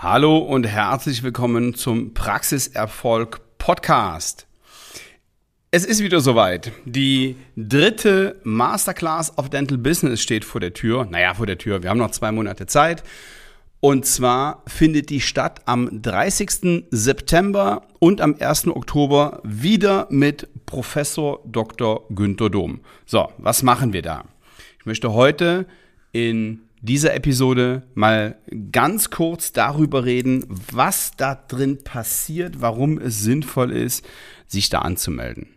Hallo und herzlich willkommen zum Praxiserfolg Podcast. Es ist wieder soweit. Die dritte Masterclass of Dental Business steht vor der Tür. Naja, vor der Tür. Wir haben noch zwei Monate Zeit. Und zwar findet die statt am 30. September und am 1. Oktober wieder mit Professor Dr. Günther Dom. So, was machen wir da? Ich möchte heute in dieser Episode mal ganz kurz darüber reden, was da drin passiert, warum es sinnvoll ist, sich da anzumelden.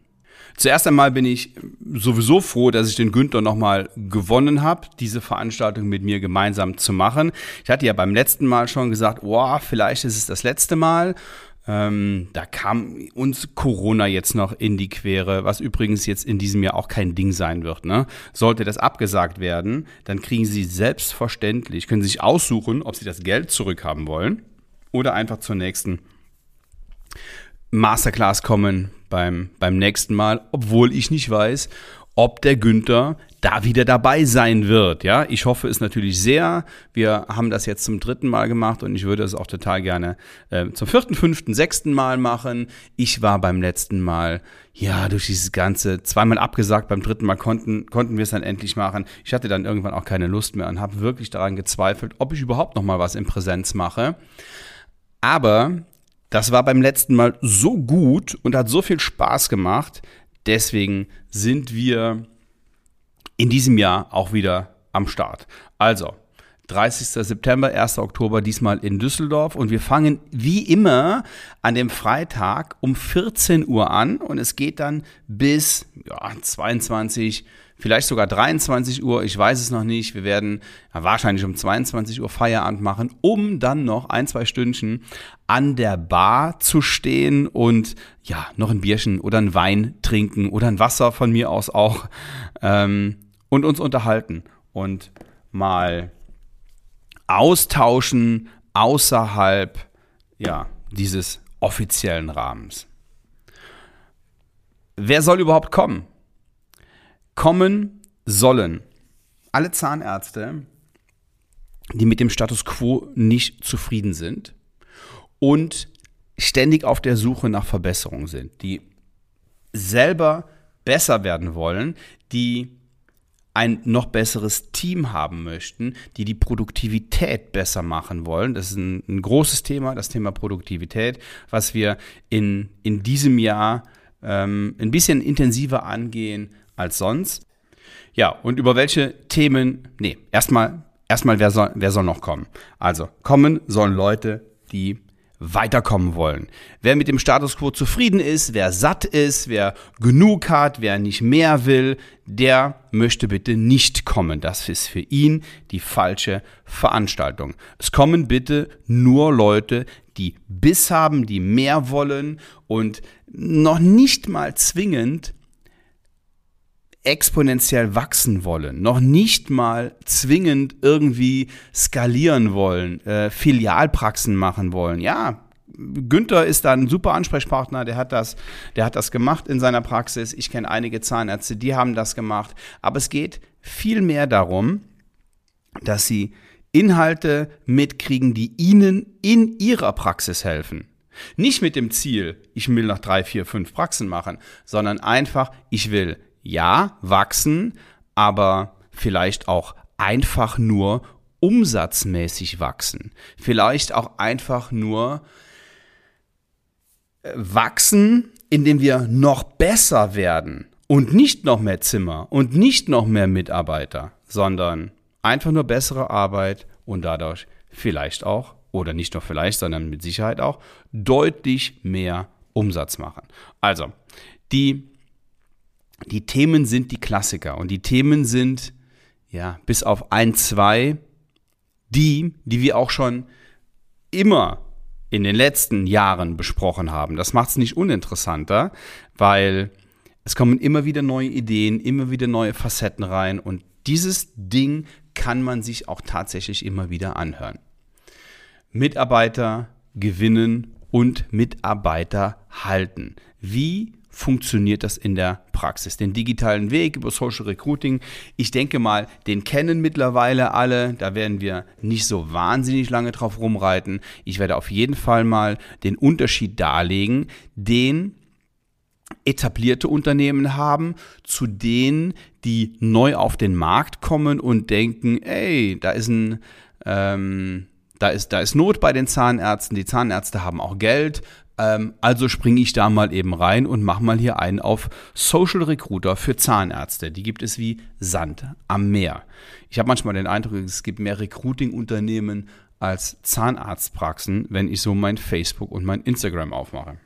Zuerst einmal bin ich sowieso froh, dass ich den Günther nochmal gewonnen habe, diese Veranstaltung mit mir gemeinsam zu machen. Ich hatte ja beim letzten Mal schon gesagt, oh, vielleicht ist es das letzte Mal. Ähm, da kam uns Corona jetzt noch in die Quere, was übrigens jetzt in diesem Jahr auch kein Ding sein wird. Ne? Sollte das abgesagt werden, dann kriegen Sie selbstverständlich, können Sie sich aussuchen, ob Sie das Geld zurückhaben wollen oder einfach zur nächsten Masterclass kommen beim, beim nächsten Mal, obwohl ich nicht weiß, ob der Günther da wieder dabei sein wird. Ja, ich hoffe es natürlich sehr. Wir haben das jetzt zum dritten Mal gemacht und ich würde es auch total gerne äh, zum vierten, fünften, sechsten Mal machen. Ich war beim letzten Mal, ja, durch dieses Ganze zweimal abgesagt. Beim dritten Mal konnten, konnten wir es dann endlich machen. Ich hatte dann irgendwann auch keine Lust mehr und habe wirklich daran gezweifelt, ob ich überhaupt noch mal was in Präsenz mache. Aber das war beim letzten Mal so gut und hat so viel Spaß gemacht. Deswegen sind wir in diesem Jahr auch wieder am Start. Also, 30. September, 1. Oktober, diesmal in Düsseldorf. Und wir fangen wie immer an dem Freitag um 14 Uhr an und es geht dann bis ja, 22 vielleicht sogar 23 Uhr, ich weiß es noch nicht. Wir werden ja, wahrscheinlich um 22 Uhr Feierabend machen, um dann noch ein, zwei Stündchen an der Bar zu stehen und ja, noch ein Bierchen oder ein Wein trinken oder ein Wasser von mir aus auch ähm, und uns unterhalten und mal austauschen außerhalb ja, dieses offiziellen Rahmens. Wer soll überhaupt kommen? Kommen sollen alle Zahnärzte, die mit dem Status quo nicht zufrieden sind und ständig auf der Suche nach Verbesserung sind, die selber besser werden wollen, die ein noch besseres Team haben möchten, die die Produktivität besser machen wollen. Das ist ein, ein großes Thema, das Thema Produktivität, was wir in, in diesem Jahr ähm, ein bisschen intensiver angehen als sonst. Ja, und über welche Themen, nee, erstmal, erstmal, wer soll, wer soll noch kommen? Also, kommen sollen Leute, die weiterkommen wollen. Wer mit dem Status quo zufrieden ist, wer satt ist, wer genug hat, wer nicht mehr will, der möchte bitte nicht kommen. Das ist für ihn die falsche Veranstaltung. Es kommen bitte nur Leute, die Biss haben, die mehr wollen und noch nicht mal zwingend exponentiell wachsen wollen, noch nicht mal zwingend irgendwie skalieren wollen, äh, Filialpraxen machen wollen. Ja, Günther ist da ein super Ansprechpartner, der hat das, der hat das gemacht in seiner Praxis. Ich kenne einige Zahnärzte, die haben das gemacht. Aber es geht viel mehr darum, dass sie Inhalte mitkriegen, die ihnen in ihrer Praxis helfen. Nicht mit dem Ziel, ich will noch drei, vier, fünf Praxen machen, sondern einfach, ich will ja, wachsen, aber vielleicht auch einfach nur umsatzmäßig wachsen. Vielleicht auch einfach nur äh, wachsen, indem wir noch besser werden und nicht noch mehr Zimmer und nicht noch mehr Mitarbeiter, sondern einfach nur bessere Arbeit und dadurch vielleicht auch, oder nicht nur vielleicht, sondern mit Sicherheit auch, deutlich mehr Umsatz machen. Also, die die Themen sind die Klassiker und die Themen sind, ja, bis auf ein, zwei, die, die wir auch schon immer in den letzten Jahren besprochen haben. Das macht es nicht uninteressanter, weil es kommen immer wieder neue Ideen, immer wieder neue Facetten rein und dieses Ding kann man sich auch tatsächlich immer wieder anhören. Mitarbeiter gewinnen und Mitarbeiter halten. Wie funktioniert das in der Praxis? Den digitalen Weg über Social Recruiting, ich denke mal, den kennen mittlerweile alle. Da werden wir nicht so wahnsinnig lange drauf rumreiten. Ich werde auf jeden Fall mal den Unterschied darlegen, den etablierte Unternehmen haben, zu denen, die neu auf den Markt kommen und denken, ey, da ist ein, ähm, da ist, da ist Not bei den Zahnärzten, die Zahnärzte haben auch Geld, ähm, also springe ich da mal eben rein und mache mal hier einen auf Social Recruiter für Zahnärzte. Die gibt es wie Sand am Meer. Ich habe manchmal den Eindruck, es gibt mehr Recruiting-Unternehmen als Zahnarztpraxen, wenn ich so mein Facebook und mein Instagram aufmache.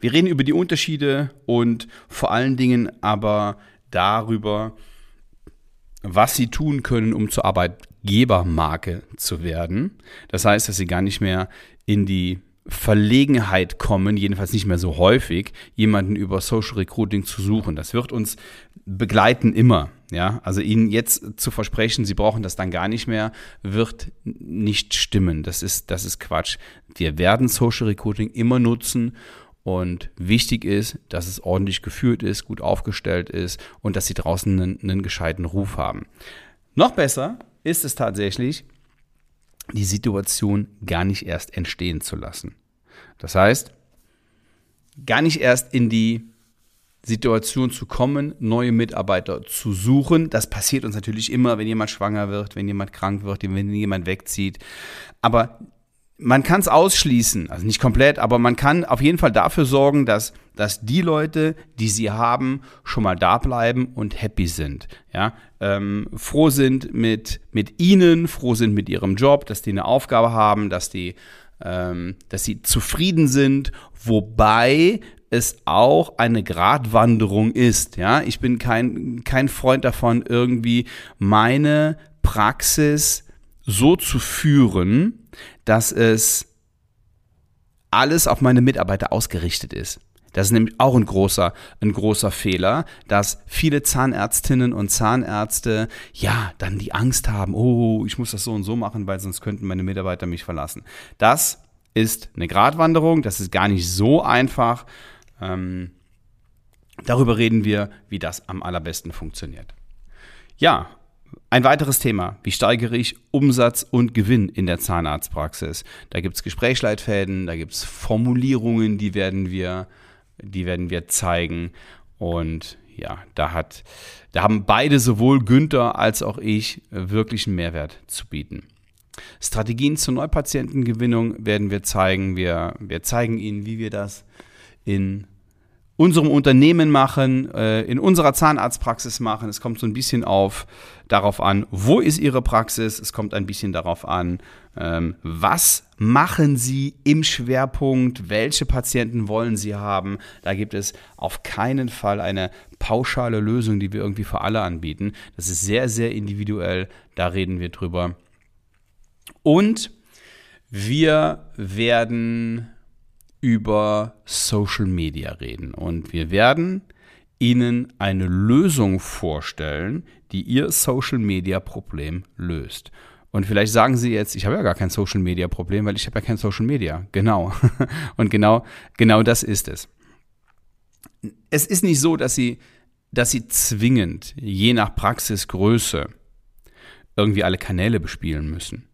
Wir reden über die Unterschiede und vor allen Dingen aber darüber, was sie tun können, um zur Arbeitgebermarke zu werden. Das heißt, dass sie gar nicht mehr in die Verlegenheit kommen, jedenfalls nicht mehr so häufig, jemanden über Social Recruiting zu suchen. Das wird uns begleiten immer. Ja, also Ihnen jetzt zu versprechen, Sie brauchen das dann gar nicht mehr, wird nicht stimmen. Das ist, das ist Quatsch. Wir werden Social Recruiting immer nutzen und wichtig ist, dass es ordentlich geführt ist, gut aufgestellt ist und dass Sie draußen einen, einen gescheiten Ruf haben. Noch besser ist es tatsächlich, die Situation gar nicht erst entstehen zu lassen. Das heißt, gar nicht erst in die Situation zu kommen, neue Mitarbeiter zu suchen. Das passiert uns natürlich immer, wenn jemand schwanger wird, wenn jemand krank wird, wenn jemand wegzieht. Aber man kann es ausschließen, also nicht komplett, aber man kann auf jeden Fall dafür sorgen, dass, dass die Leute, die sie haben, schon mal da bleiben und happy sind. Ja, ähm, froh sind mit, mit ihnen, froh sind mit ihrem Job, dass die eine Aufgabe haben, dass die, ähm, dass sie zufrieden sind, wobei es auch eine Gratwanderung ist. Ja, ich bin kein, kein Freund davon, irgendwie meine Praxis so zu führen, dass es alles auf meine Mitarbeiter ausgerichtet ist. Das ist nämlich auch ein großer, ein großer Fehler, dass viele Zahnärztinnen und Zahnärzte ja dann die Angst haben, oh, ich muss das so und so machen, weil sonst könnten meine Mitarbeiter mich verlassen. Das ist eine Gratwanderung, das ist gar nicht so einfach. Ähm, darüber reden wir, wie das am allerbesten funktioniert. Ja, ein weiteres Thema, wie steigere ich Umsatz und Gewinn in der Zahnarztpraxis? Da gibt es Gesprächsleitfäden, da gibt es Formulierungen, die werden wir, die werden wir zeigen. Und ja, da, hat, da haben beide, sowohl Günther als auch ich, wirklich einen Mehrwert zu bieten. Strategien zur Neupatientengewinnung werden wir zeigen. Wir, wir zeigen Ihnen, wie wir das in unserem Unternehmen machen, äh, in unserer Zahnarztpraxis machen. Es kommt so ein bisschen auf darauf an, wo ist Ihre Praxis. Es kommt ein bisschen darauf an, ähm, was machen Sie im Schwerpunkt, welche Patienten wollen Sie haben. Da gibt es auf keinen Fall eine pauschale Lösung, die wir irgendwie für alle anbieten. Das ist sehr, sehr individuell. Da reden wir drüber. Und wir werden über Social Media reden. Und wir werden Ihnen eine Lösung vorstellen, die Ihr Social Media Problem löst. Und vielleicht sagen Sie jetzt, ich habe ja gar kein Social Media Problem, weil ich habe ja kein Social Media. Genau. Und genau, genau das ist es. Es ist nicht so, dass Sie, dass Sie zwingend, je nach Praxisgröße, irgendwie alle Kanäle bespielen müssen.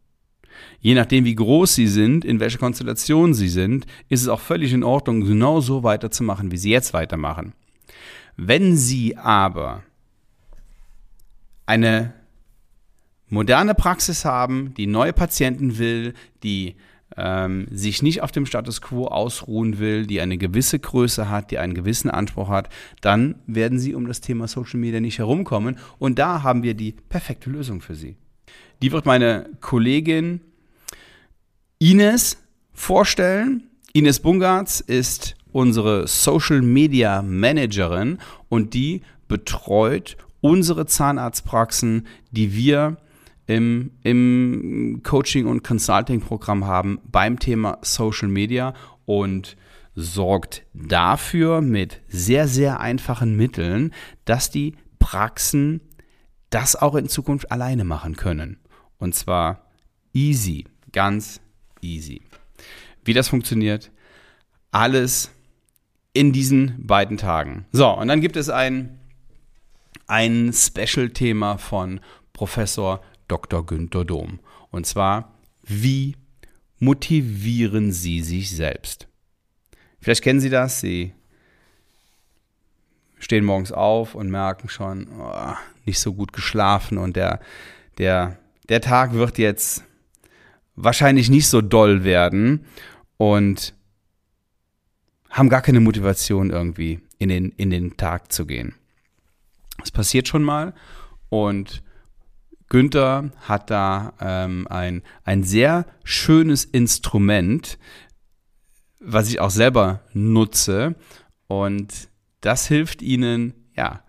Je nachdem, wie groß sie sind, in welcher Konstellation sie sind, ist es auch völlig in Ordnung, genau so weiterzumachen, wie sie jetzt weitermachen. Wenn sie aber eine moderne Praxis haben, die neue Patienten will, die ähm, sich nicht auf dem Status quo ausruhen will, die eine gewisse Größe hat, die einen gewissen Anspruch hat, dann werden sie um das Thema Social Media nicht herumkommen. Und da haben wir die perfekte Lösung für sie. Die wird meine Kollegin Ines vorstellen. Ines Bungartz ist unsere Social Media Managerin und die betreut unsere Zahnarztpraxen, die wir im, im Coaching- und Consulting-Programm haben beim Thema Social Media und sorgt dafür mit sehr, sehr einfachen Mitteln, dass die Praxen das auch in Zukunft alleine machen können. Und zwar easy, ganz easy. Wie das funktioniert, alles in diesen beiden Tagen. So, und dann gibt es ein, ein Special-Thema von Professor Dr. Günther Dom. Und zwar, wie motivieren Sie sich selbst? Vielleicht kennen Sie das, Sie stehen morgens auf und merken schon, oh, nicht so gut geschlafen und der, der, der Tag wird jetzt wahrscheinlich nicht so doll werden und haben gar keine Motivation irgendwie in den, in den Tag zu gehen. Das passiert schon mal und Günther hat da ähm, ein, ein sehr schönes Instrument, was ich auch selber nutze und das hilft ihnen, ja,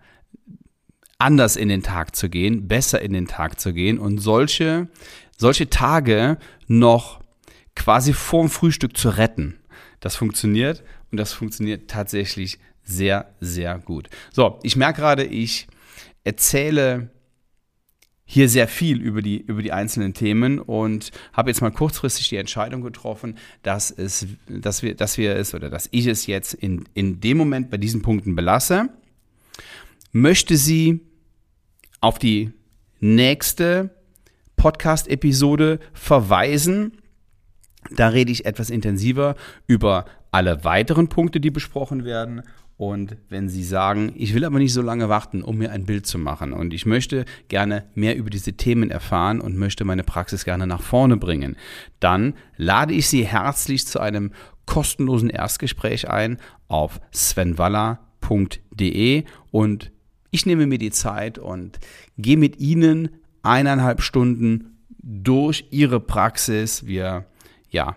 anders in den Tag zu gehen, besser in den Tag zu gehen und solche, solche Tage noch quasi vorm Frühstück zu retten. Das funktioniert und das funktioniert tatsächlich sehr, sehr gut. So, ich merke gerade, ich erzähle hier sehr viel über die, über die einzelnen Themen und habe jetzt mal kurzfristig die Entscheidung getroffen, dass, es, dass, wir, dass wir es oder dass ich es jetzt in, in dem Moment bei diesen Punkten belasse. Möchte sie auf die nächste Podcast-Episode verweisen. Da rede ich etwas intensiver über alle weiteren Punkte, die besprochen werden und wenn Sie sagen, ich will aber nicht so lange warten, um mir ein Bild zu machen und ich möchte gerne mehr über diese Themen erfahren und möchte meine Praxis gerne nach vorne bringen, dann lade ich Sie herzlich zu einem kostenlosen Erstgespräch ein auf svenwaller.de und ich nehme mir die Zeit und gehe mit Ihnen eineinhalb Stunden durch Ihre Praxis. Wir ja,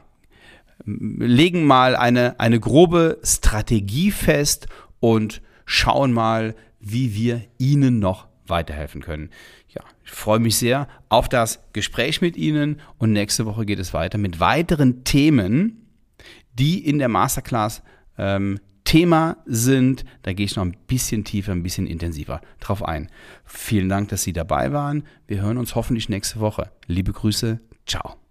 legen mal eine, eine grobe Strategie fest und schauen mal, wie wir Ihnen noch weiterhelfen können. Ja, ich freue mich sehr auf das Gespräch mit Ihnen und nächste Woche geht es weiter mit weiteren Themen, die in der Masterclass ähm, Thema sind. Da gehe ich noch ein bisschen tiefer, ein bisschen intensiver drauf ein. Vielen Dank, dass Sie dabei waren. Wir hören uns hoffentlich nächste Woche. Liebe Grüße, ciao.